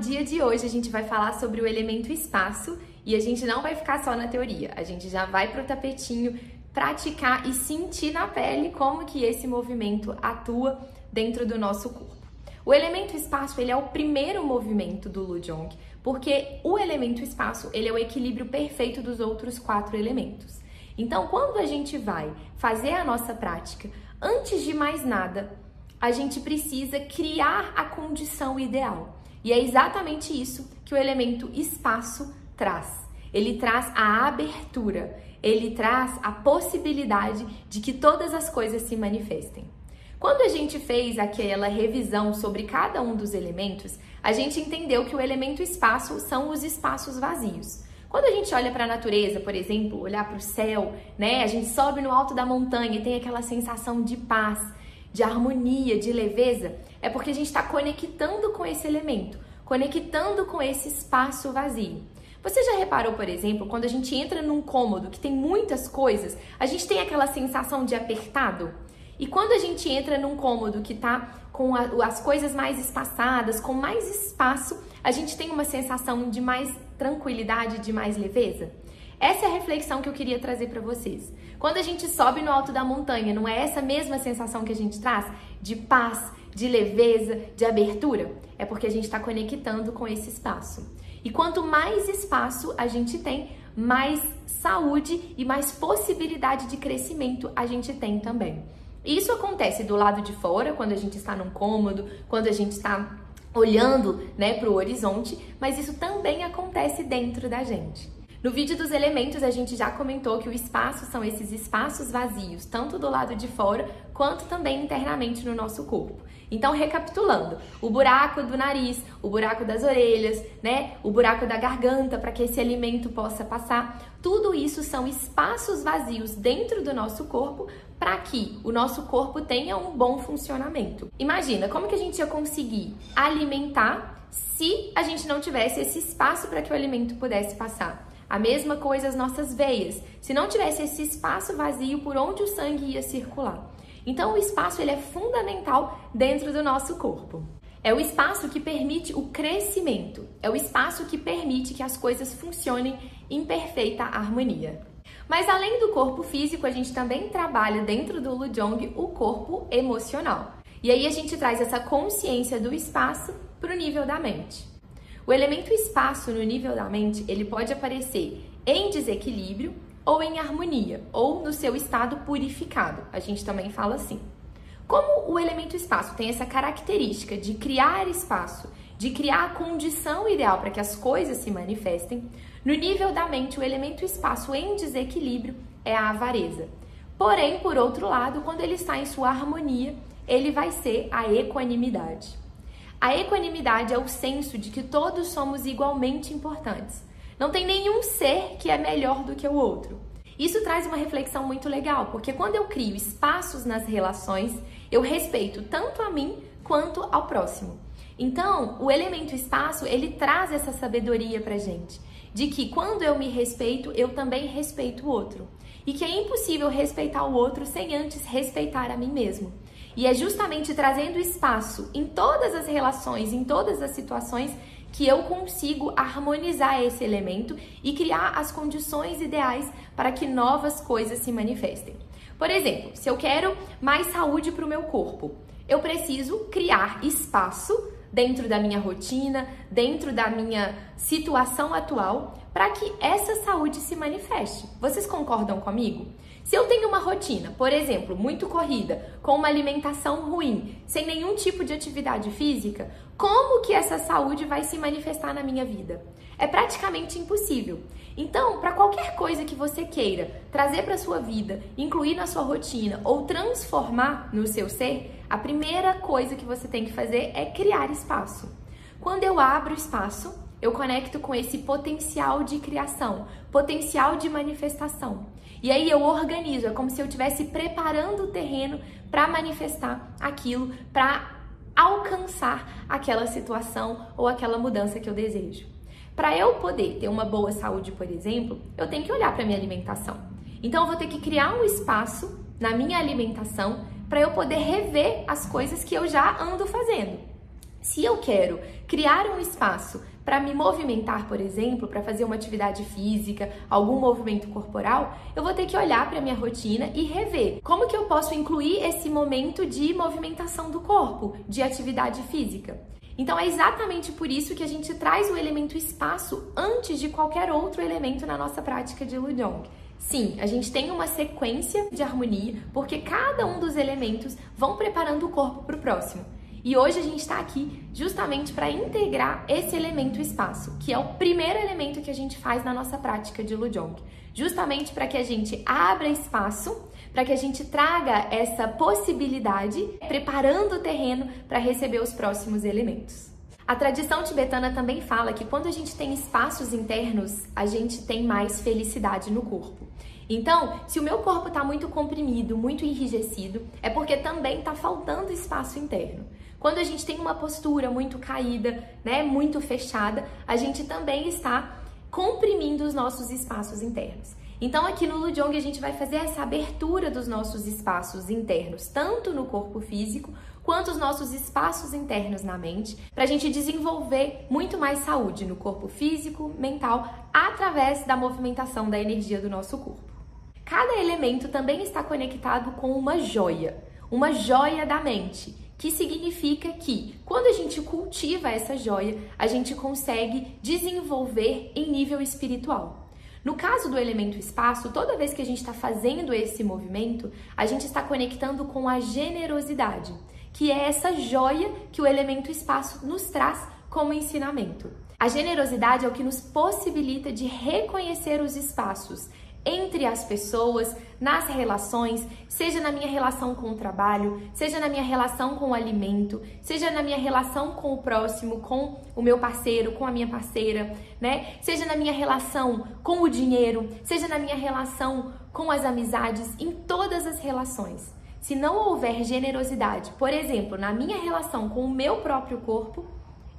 dia de hoje a gente vai falar sobre o elemento espaço e a gente não vai ficar só na teoria, a gente já vai pro tapetinho praticar e sentir na pele como que esse movimento atua dentro do nosso corpo. O elemento espaço, ele é o primeiro movimento do Lujong, porque o elemento espaço, ele é o equilíbrio perfeito dos outros quatro elementos. Então, quando a gente vai fazer a nossa prática, antes de mais nada, a gente precisa criar a condição ideal. E é exatamente isso que o elemento espaço traz. Ele traz a abertura, ele traz a possibilidade de que todas as coisas se manifestem. Quando a gente fez aquela revisão sobre cada um dos elementos, a gente entendeu que o elemento espaço são os espaços vazios. Quando a gente olha para a natureza, por exemplo, olhar para o céu, né? A gente sobe no alto da montanha e tem aquela sensação de paz, de harmonia, de leveza, é porque a gente está conectando com esse elemento, conectando com esse espaço vazio. Você já reparou, por exemplo, quando a gente entra num cômodo que tem muitas coisas, a gente tem aquela sensação de apertado? E quando a gente entra num cômodo que tá com a, as coisas mais espaçadas, com mais espaço, a gente tem uma sensação de mais tranquilidade, de mais leveza? Essa é a reflexão que eu queria trazer para vocês. Quando a gente sobe no alto da montanha, não é essa mesma sensação que a gente traz de paz, de leveza, de abertura? É porque a gente está conectando com esse espaço. E quanto mais espaço a gente tem, mais saúde e mais possibilidade de crescimento a gente tem também. Isso acontece do lado de fora, quando a gente está num cômodo, quando a gente está olhando né, para o horizonte, mas isso também acontece dentro da gente. No vídeo dos elementos, a gente já comentou que o espaço são esses espaços vazios, tanto do lado de fora quanto também internamente no nosso corpo. Então, recapitulando, o buraco do nariz, o buraco das orelhas, né? O buraco da garganta para que esse alimento possa passar. Tudo isso são espaços vazios dentro do nosso corpo para que o nosso corpo tenha um bom funcionamento. Imagina como que a gente ia conseguir alimentar se a gente não tivesse esse espaço para que o alimento pudesse passar. A mesma coisa as nossas veias. Se não tivesse esse espaço vazio por onde o sangue ia circular. Então, o espaço ele é fundamental dentro do nosso corpo. É o espaço que permite o crescimento, é o espaço que permite que as coisas funcionem em perfeita harmonia. Mas além do corpo físico, a gente também trabalha dentro do Lujong o corpo emocional. E aí a gente traz essa consciência do espaço para o nível da mente. O elemento espaço no nível da mente, ele pode aparecer em desequilíbrio ou em harmonia, ou no seu estado purificado. A gente também fala assim. Como o elemento espaço tem essa característica de criar espaço, de criar a condição ideal para que as coisas se manifestem, no nível da mente, o elemento espaço em desequilíbrio é a avareza. Porém, por outro lado, quando ele está em sua harmonia, ele vai ser a equanimidade. A equanimidade é o senso de que todos somos igualmente importantes. Não tem nenhum ser que é melhor do que o outro. Isso traz uma reflexão muito legal, porque quando eu crio espaços nas relações, eu respeito tanto a mim quanto ao próximo. Então, o elemento espaço, ele traz essa sabedoria pra gente, de que quando eu me respeito, eu também respeito o outro. E que é impossível respeitar o outro sem antes respeitar a mim mesmo. E é justamente trazendo espaço em todas as relações, em todas as situações, que eu consigo harmonizar esse elemento e criar as condições ideais para que novas coisas se manifestem. Por exemplo, se eu quero mais saúde para o meu corpo, eu preciso criar espaço dentro da minha rotina, dentro da minha situação atual, para que essa saúde se manifeste. Vocês concordam comigo? Se eu tenho uma rotina, por exemplo, muito corrida, com uma alimentação ruim, sem nenhum tipo de atividade física, como que essa saúde vai se manifestar na minha vida? É praticamente impossível. Então, para qualquer coisa que você queira trazer para sua vida, incluir na sua rotina ou transformar no seu ser, a primeira coisa que você tem que fazer é criar espaço. Quando eu abro espaço, eu conecto com esse potencial de criação, potencial de manifestação. E aí eu organizo, é como se eu estivesse preparando o terreno para manifestar aquilo, para alcançar aquela situação ou aquela mudança que eu desejo. Para eu poder ter uma boa saúde, por exemplo, eu tenho que olhar para minha alimentação. Então eu vou ter que criar um espaço na minha alimentação para eu poder rever as coisas que eu já ando fazendo. Se eu quero criar um espaço para me movimentar, por exemplo, para fazer uma atividade física, algum movimento corporal, eu vou ter que olhar para minha rotina e rever como que eu posso incluir esse momento de movimentação do corpo, de atividade física. Então é exatamente por isso que a gente traz o elemento espaço antes de qualquer outro elemento na nossa prática de Lujong. Sim, a gente tem uma sequência de harmonia, porque cada um dos elementos vão preparando o corpo para o próximo. E hoje a gente está aqui justamente para integrar esse elemento espaço, que é o primeiro elemento que a gente faz na nossa prática de Lujong. Justamente para que a gente abra espaço, para que a gente traga essa possibilidade, preparando o terreno para receber os próximos elementos. A tradição tibetana também fala que quando a gente tem espaços internos, a gente tem mais felicidade no corpo. Então, se o meu corpo está muito comprimido, muito enrijecido, é porque também está faltando espaço interno. Quando a gente tem uma postura muito caída, né, muito fechada, a gente também está comprimindo os nossos espaços internos. Então, aqui no Lujong, a gente vai fazer essa abertura dos nossos espaços internos, tanto no corpo físico quanto os nossos espaços internos na mente, para a gente desenvolver muito mais saúde no corpo físico, mental, através da movimentação da energia do nosso corpo. Cada elemento também está conectado com uma joia, uma joia da mente, que significa que quando a gente cultiva essa joia, a gente consegue desenvolver em nível espiritual. No caso do elemento espaço, toda vez que a gente está fazendo esse movimento, a gente está conectando com a generosidade, que é essa joia que o elemento espaço nos traz como ensinamento. A generosidade é o que nos possibilita de reconhecer os espaços entre as pessoas, nas relações, seja na minha relação com o trabalho, seja na minha relação com o alimento, seja na minha relação com o próximo, com o meu parceiro, com a minha parceira, né? Seja na minha relação com o dinheiro, seja na minha relação com as amizades, em todas as relações. Se não houver generosidade, por exemplo, na minha relação com o meu próprio corpo,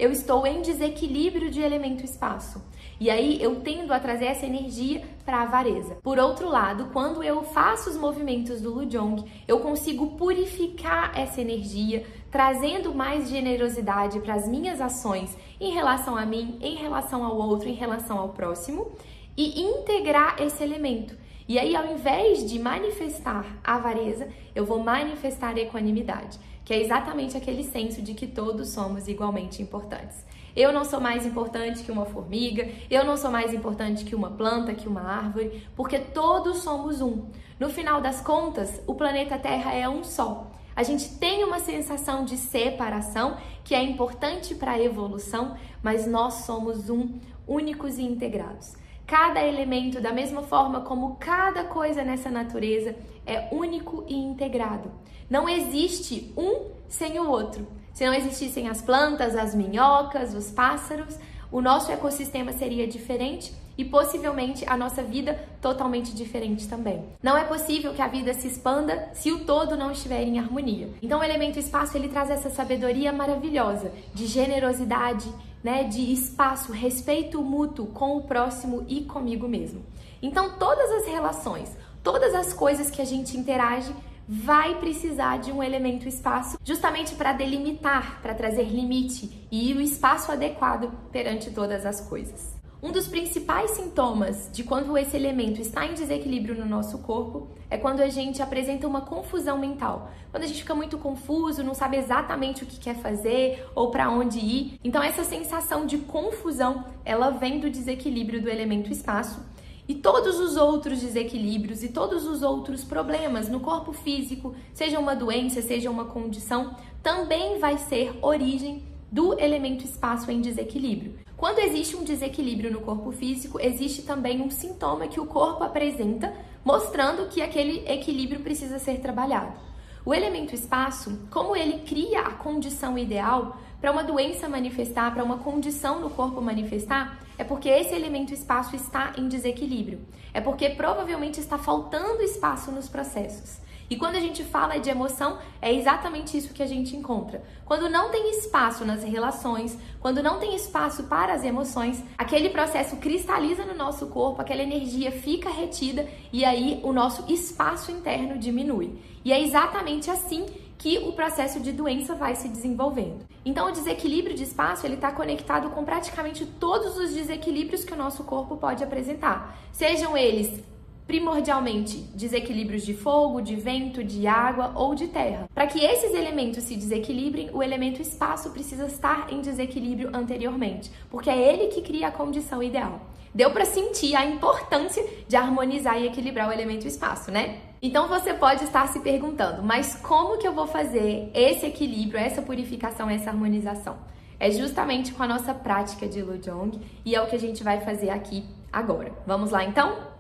eu estou em desequilíbrio de elemento espaço. E aí eu tendo a trazer essa energia para a avareza. Por outro lado, quando eu faço os movimentos do Lujong, eu consigo purificar essa energia, trazendo mais generosidade para as minhas ações em relação a mim, em relação ao outro, em relação ao próximo e integrar esse elemento. E aí, ao invés de manifestar avareza, eu vou manifestar equanimidade que é exatamente aquele senso de que todos somos igualmente importantes. Eu não sou mais importante que uma formiga, eu não sou mais importante que uma planta, que uma árvore, porque todos somos um. No final das contas, o planeta Terra é um só. A gente tem uma sensação de separação que é importante para a evolução, mas nós somos um, únicos e integrados. Cada elemento, da mesma forma como cada coisa nessa natureza, é único e integrado. Não existe um sem o outro. Se não existissem as plantas, as minhocas, os pássaros, o nosso ecossistema seria diferente e possivelmente a nossa vida totalmente diferente também. Não é possível que a vida se expanda se o todo não estiver em harmonia. Então o elemento espaço ele traz essa sabedoria maravilhosa de generosidade, né, de espaço, respeito mútuo com o próximo e comigo mesmo. Então todas as relações, todas as coisas que a gente interage vai precisar de um elemento espaço justamente para delimitar, para trazer limite e o espaço adequado perante todas as coisas. Um dos principais sintomas de quando esse elemento está em desequilíbrio no nosso corpo é quando a gente apresenta uma confusão mental. Quando a gente fica muito confuso, não sabe exatamente o que quer fazer ou para onde ir. Então essa sensação de confusão, ela vem do desequilíbrio do elemento espaço e todos os outros desequilíbrios e todos os outros problemas no corpo físico, seja uma doença, seja uma condição, também vai ser origem do elemento espaço em desequilíbrio. Quando existe um desequilíbrio no corpo físico, existe também um sintoma que o corpo apresenta, mostrando que aquele equilíbrio precisa ser trabalhado. O elemento espaço, como ele cria a condição ideal para uma doença manifestar, para uma condição no corpo manifestar, é porque esse elemento espaço está em desequilíbrio. É porque provavelmente está faltando espaço nos processos. E quando a gente fala de emoção, é exatamente isso que a gente encontra. Quando não tem espaço nas relações, quando não tem espaço para as emoções, aquele processo cristaliza no nosso corpo, aquela energia fica retida e aí o nosso espaço interno diminui. E é exatamente assim que o processo de doença vai se desenvolvendo. Então, o desequilíbrio de espaço ele está conectado com praticamente todos os desequilíbrios que o nosso corpo pode apresentar, sejam eles primordialmente desequilíbrios de fogo, de vento, de água ou de terra. Para que esses elementos se desequilibrem, o elemento espaço precisa estar em desequilíbrio anteriormente, porque é ele que cria a condição ideal. Deu para sentir a importância de harmonizar e equilibrar o elemento espaço, né? Então você pode estar se perguntando, mas como que eu vou fazer esse equilíbrio, essa purificação, essa harmonização? É justamente com a nossa prática de Lujong e é o que a gente vai fazer aqui agora. Vamos lá então?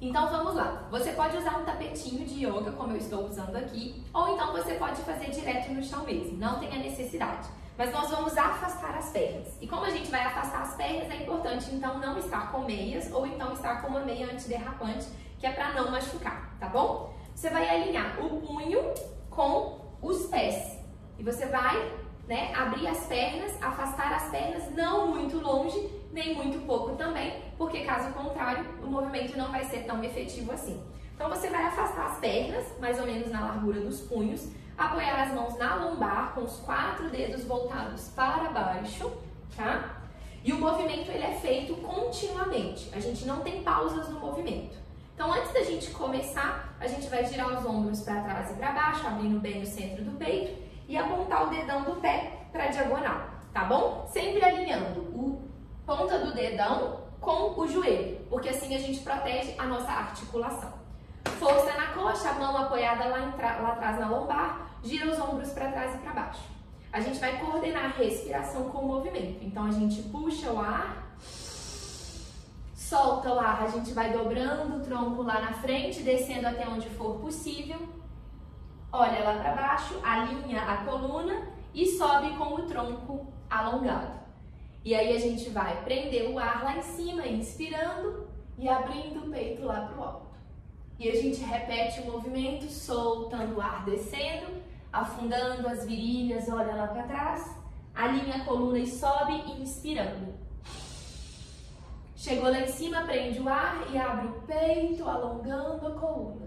Então vamos lá. Você pode usar um tapetinho de yoga, como eu estou usando aqui, ou então você pode fazer direto no chão mesmo, não tem a necessidade. Mas nós vamos afastar as pernas. E como a gente vai afastar as pernas, é importante então não estar com meias ou então estar com uma meia antiderrapante, que é para não machucar, tá bom? Você vai alinhar o punho com os pés. E você vai né, abrir as pernas, afastar as pernas não muito longe, nem muito pouco também, porque caso contrário, o movimento não vai ser tão efetivo assim. Então você vai afastar as pernas, mais ou menos na largura dos punhos, apoiar as mãos na lombar com os quatro dedos voltados para baixo, tá? E o movimento ele é feito continuamente. A gente não tem pausas no movimento. Então, antes da gente começar, a gente vai girar os ombros para trás e para baixo, abrindo bem o centro do peito e apontar o dedão do pé para diagonal, tá bom? Sempre alinhando o ponta do dedão com o joelho, porque assim a gente protege a nossa articulação. Força na coxa, a mão apoiada lá, lá atrás na lombar, gira os ombros para trás e para baixo. A gente vai coordenar a respiração com o movimento. Então a gente puxa o ar, solta o ar, a gente vai dobrando o tronco lá na frente, descendo até onde for possível. Olha lá para baixo, alinha a coluna e sobe com o tronco alongado. E aí a gente vai prender o ar lá em cima, inspirando e abrindo o peito lá para o alto. E a gente repete o movimento, soltando o ar, descendo, afundando as virilhas, olha lá para trás, alinha a coluna e sobe, inspirando. Chegou lá em cima, prende o ar e abre o peito, alongando a coluna.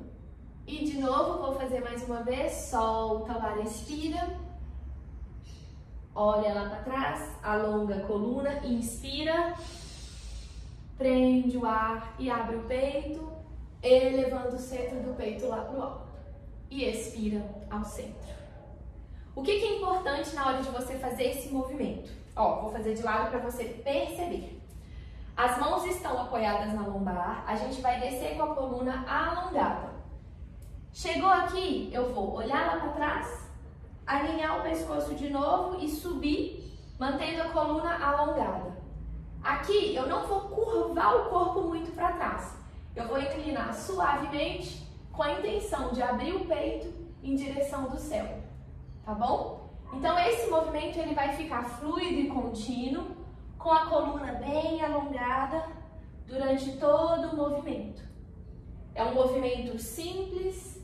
E de novo, vou fazer mais uma vez, solta o ar, expira Olha lá para trás, alonga a coluna, inspira, prende o ar e abre o peito, elevando o centro do peito lá para o alto. E expira ao centro. O que, que é importante na hora de você fazer esse movimento? Ó, vou fazer de lado para você perceber. As mãos estão apoiadas na lombar, a gente vai descer com a coluna alongada. Chegou aqui, eu vou olhar lá para trás, alinhar o pescoço de novo e subir, mantendo a coluna alongada. Aqui eu não vou curvar o corpo muito para trás. Eu vou inclinar suavemente com a intenção de abrir o peito em direção do céu. Tá bom? Então esse movimento ele vai ficar fluido e contínuo, com a coluna bem alongada durante todo o movimento. É um movimento simples,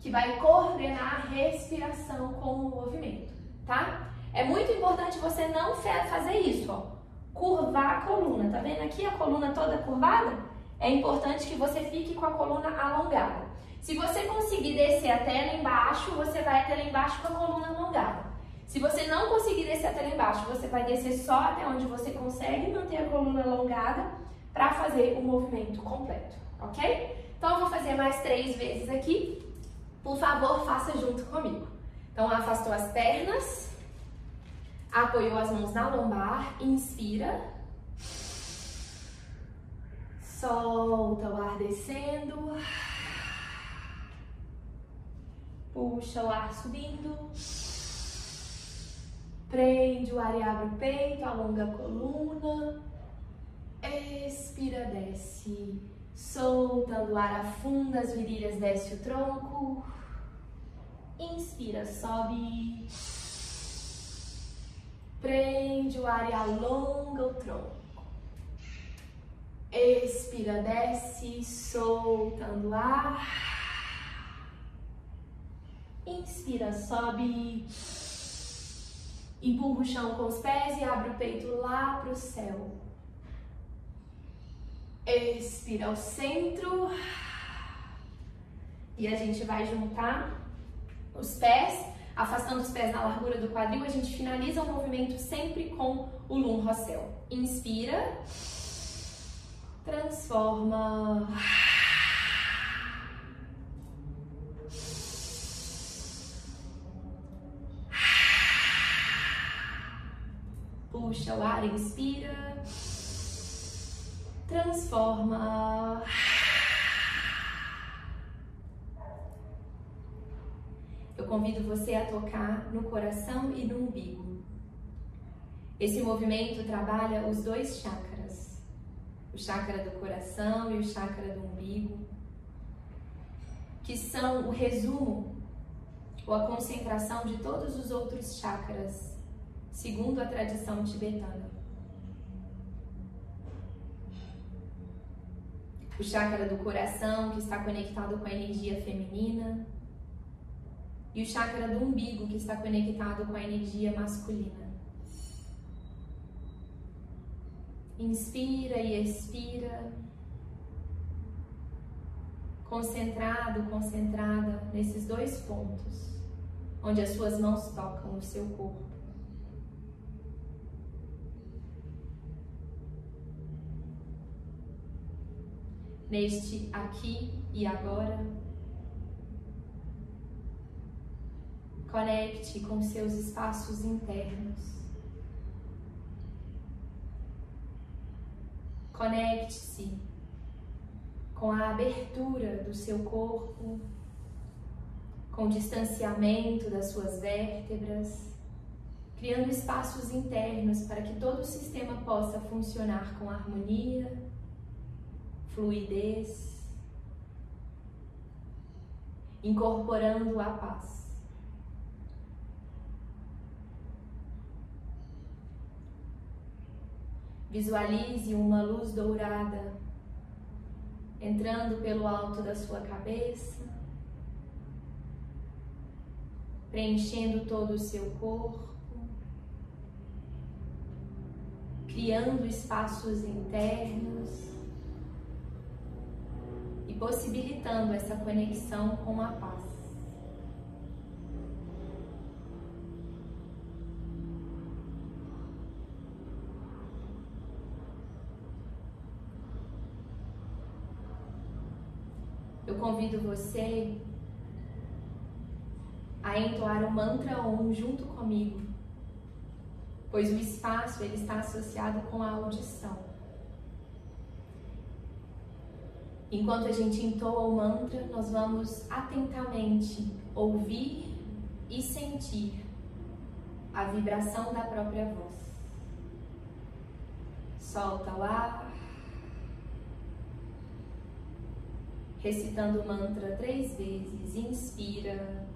que vai coordenar a respiração com o movimento, tá? É muito importante você não fazer isso, ó. Curvar a coluna, tá vendo aqui a coluna toda curvada? É importante que você fique com a coluna alongada. Se você conseguir descer até lá embaixo, você vai até lá embaixo com a coluna alongada. Se você não conseguir descer até lá embaixo, você vai descer só até onde você consegue manter a coluna alongada para fazer o movimento completo, ok? Então eu vou fazer mais três vezes aqui. Por favor, faça junto comigo. Então, afastou as pernas, apoiou as mãos na lombar, inspira. Solta o ar descendo. Puxa o ar subindo. Prende o ar e abre o peito, alonga a coluna. Expira, desce. Soltando o ar, afunda as virilhas, desce o tronco. Inspira, sobe. Prende o ar e alonga o tronco. Expira, desce, soltando o ar. Inspira, sobe. Empurra o chão com os pés e abre o peito lá para o céu. Expira ao centro. E a gente vai juntar os pés, Afastando os pés na largura do quadril, a gente finaliza o movimento sempre com o Lum Rossel. Inspira, transforma. Puxa o ar, inspira, transforma. Eu convido você a tocar no coração e no umbigo. Esse movimento trabalha os dois chakras, o chakra do coração e o chakra do umbigo, que são o resumo ou a concentração de todos os outros chakras, segundo a tradição tibetana. O chakra do coração, que está conectado com a energia feminina, e o chakra do umbigo, que está conectado com a energia masculina. Inspira e expira, concentrado, concentrada nesses dois pontos, onde as suas mãos tocam o seu corpo. Neste aqui e agora, Conecte com seus espaços internos. Conecte-se com a abertura do seu corpo, com o distanciamento das suas vértebras, criando espaços internos para que todo o sistema possa funcionar com harmonia, fluidez, incorporando a paz. Visualize uma luz dourada entrando pelo alto da sua cabeça, preenchendo todo o seu corpo, criando espaços internos possibilitando essa conexão com a paz. convido você a entoar o mantra Om junto comigo, pois o espaço ele está associado com a audição. Enquanto a gente entoa o mantra, nós vamos atentamente ouvir e sentir a vibração da própria voz. Solta o ar. recitando o mantra três vezes. Inspira.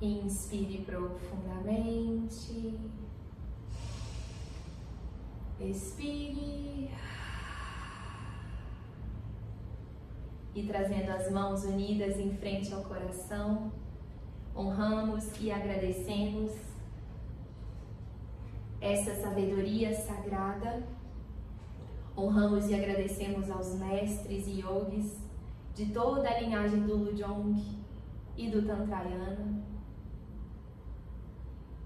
Inspire profundamente. Expire. E trazendo as mãos unidas em frente ao coração, honramos e agradecemos essa sabedoria sagrada. Honramos e agradecemos aos mestres e yogis de toda a linhagem do Lujong e do Tantrayana,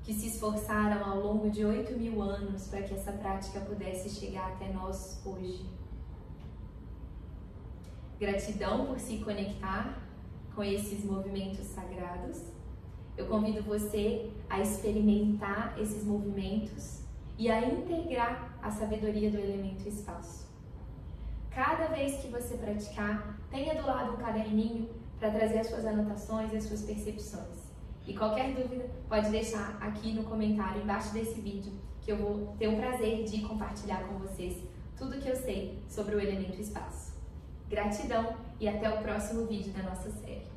que se esforçaram ao longo de oito mil anos para que essa prática pudesse chegar até nós hoje. Gratidão por se conectar com esses movimentos sagrados. Eu convido você a experimentar esses movimentos e a integrar a sabedoria do elemento espaço. Cada vez que você praticar, tenha do lado um caderninho para trazer as suas anotações e as suas percepções. E qualquer dúvida, pode deixar aqui no comentário embaixo desse vídeo, que eu vou ter o prazer de compartilhar com vocês tudo que eu sei sobre o elemento espaço. Gratidão e até o próximo vídeo da nossa série.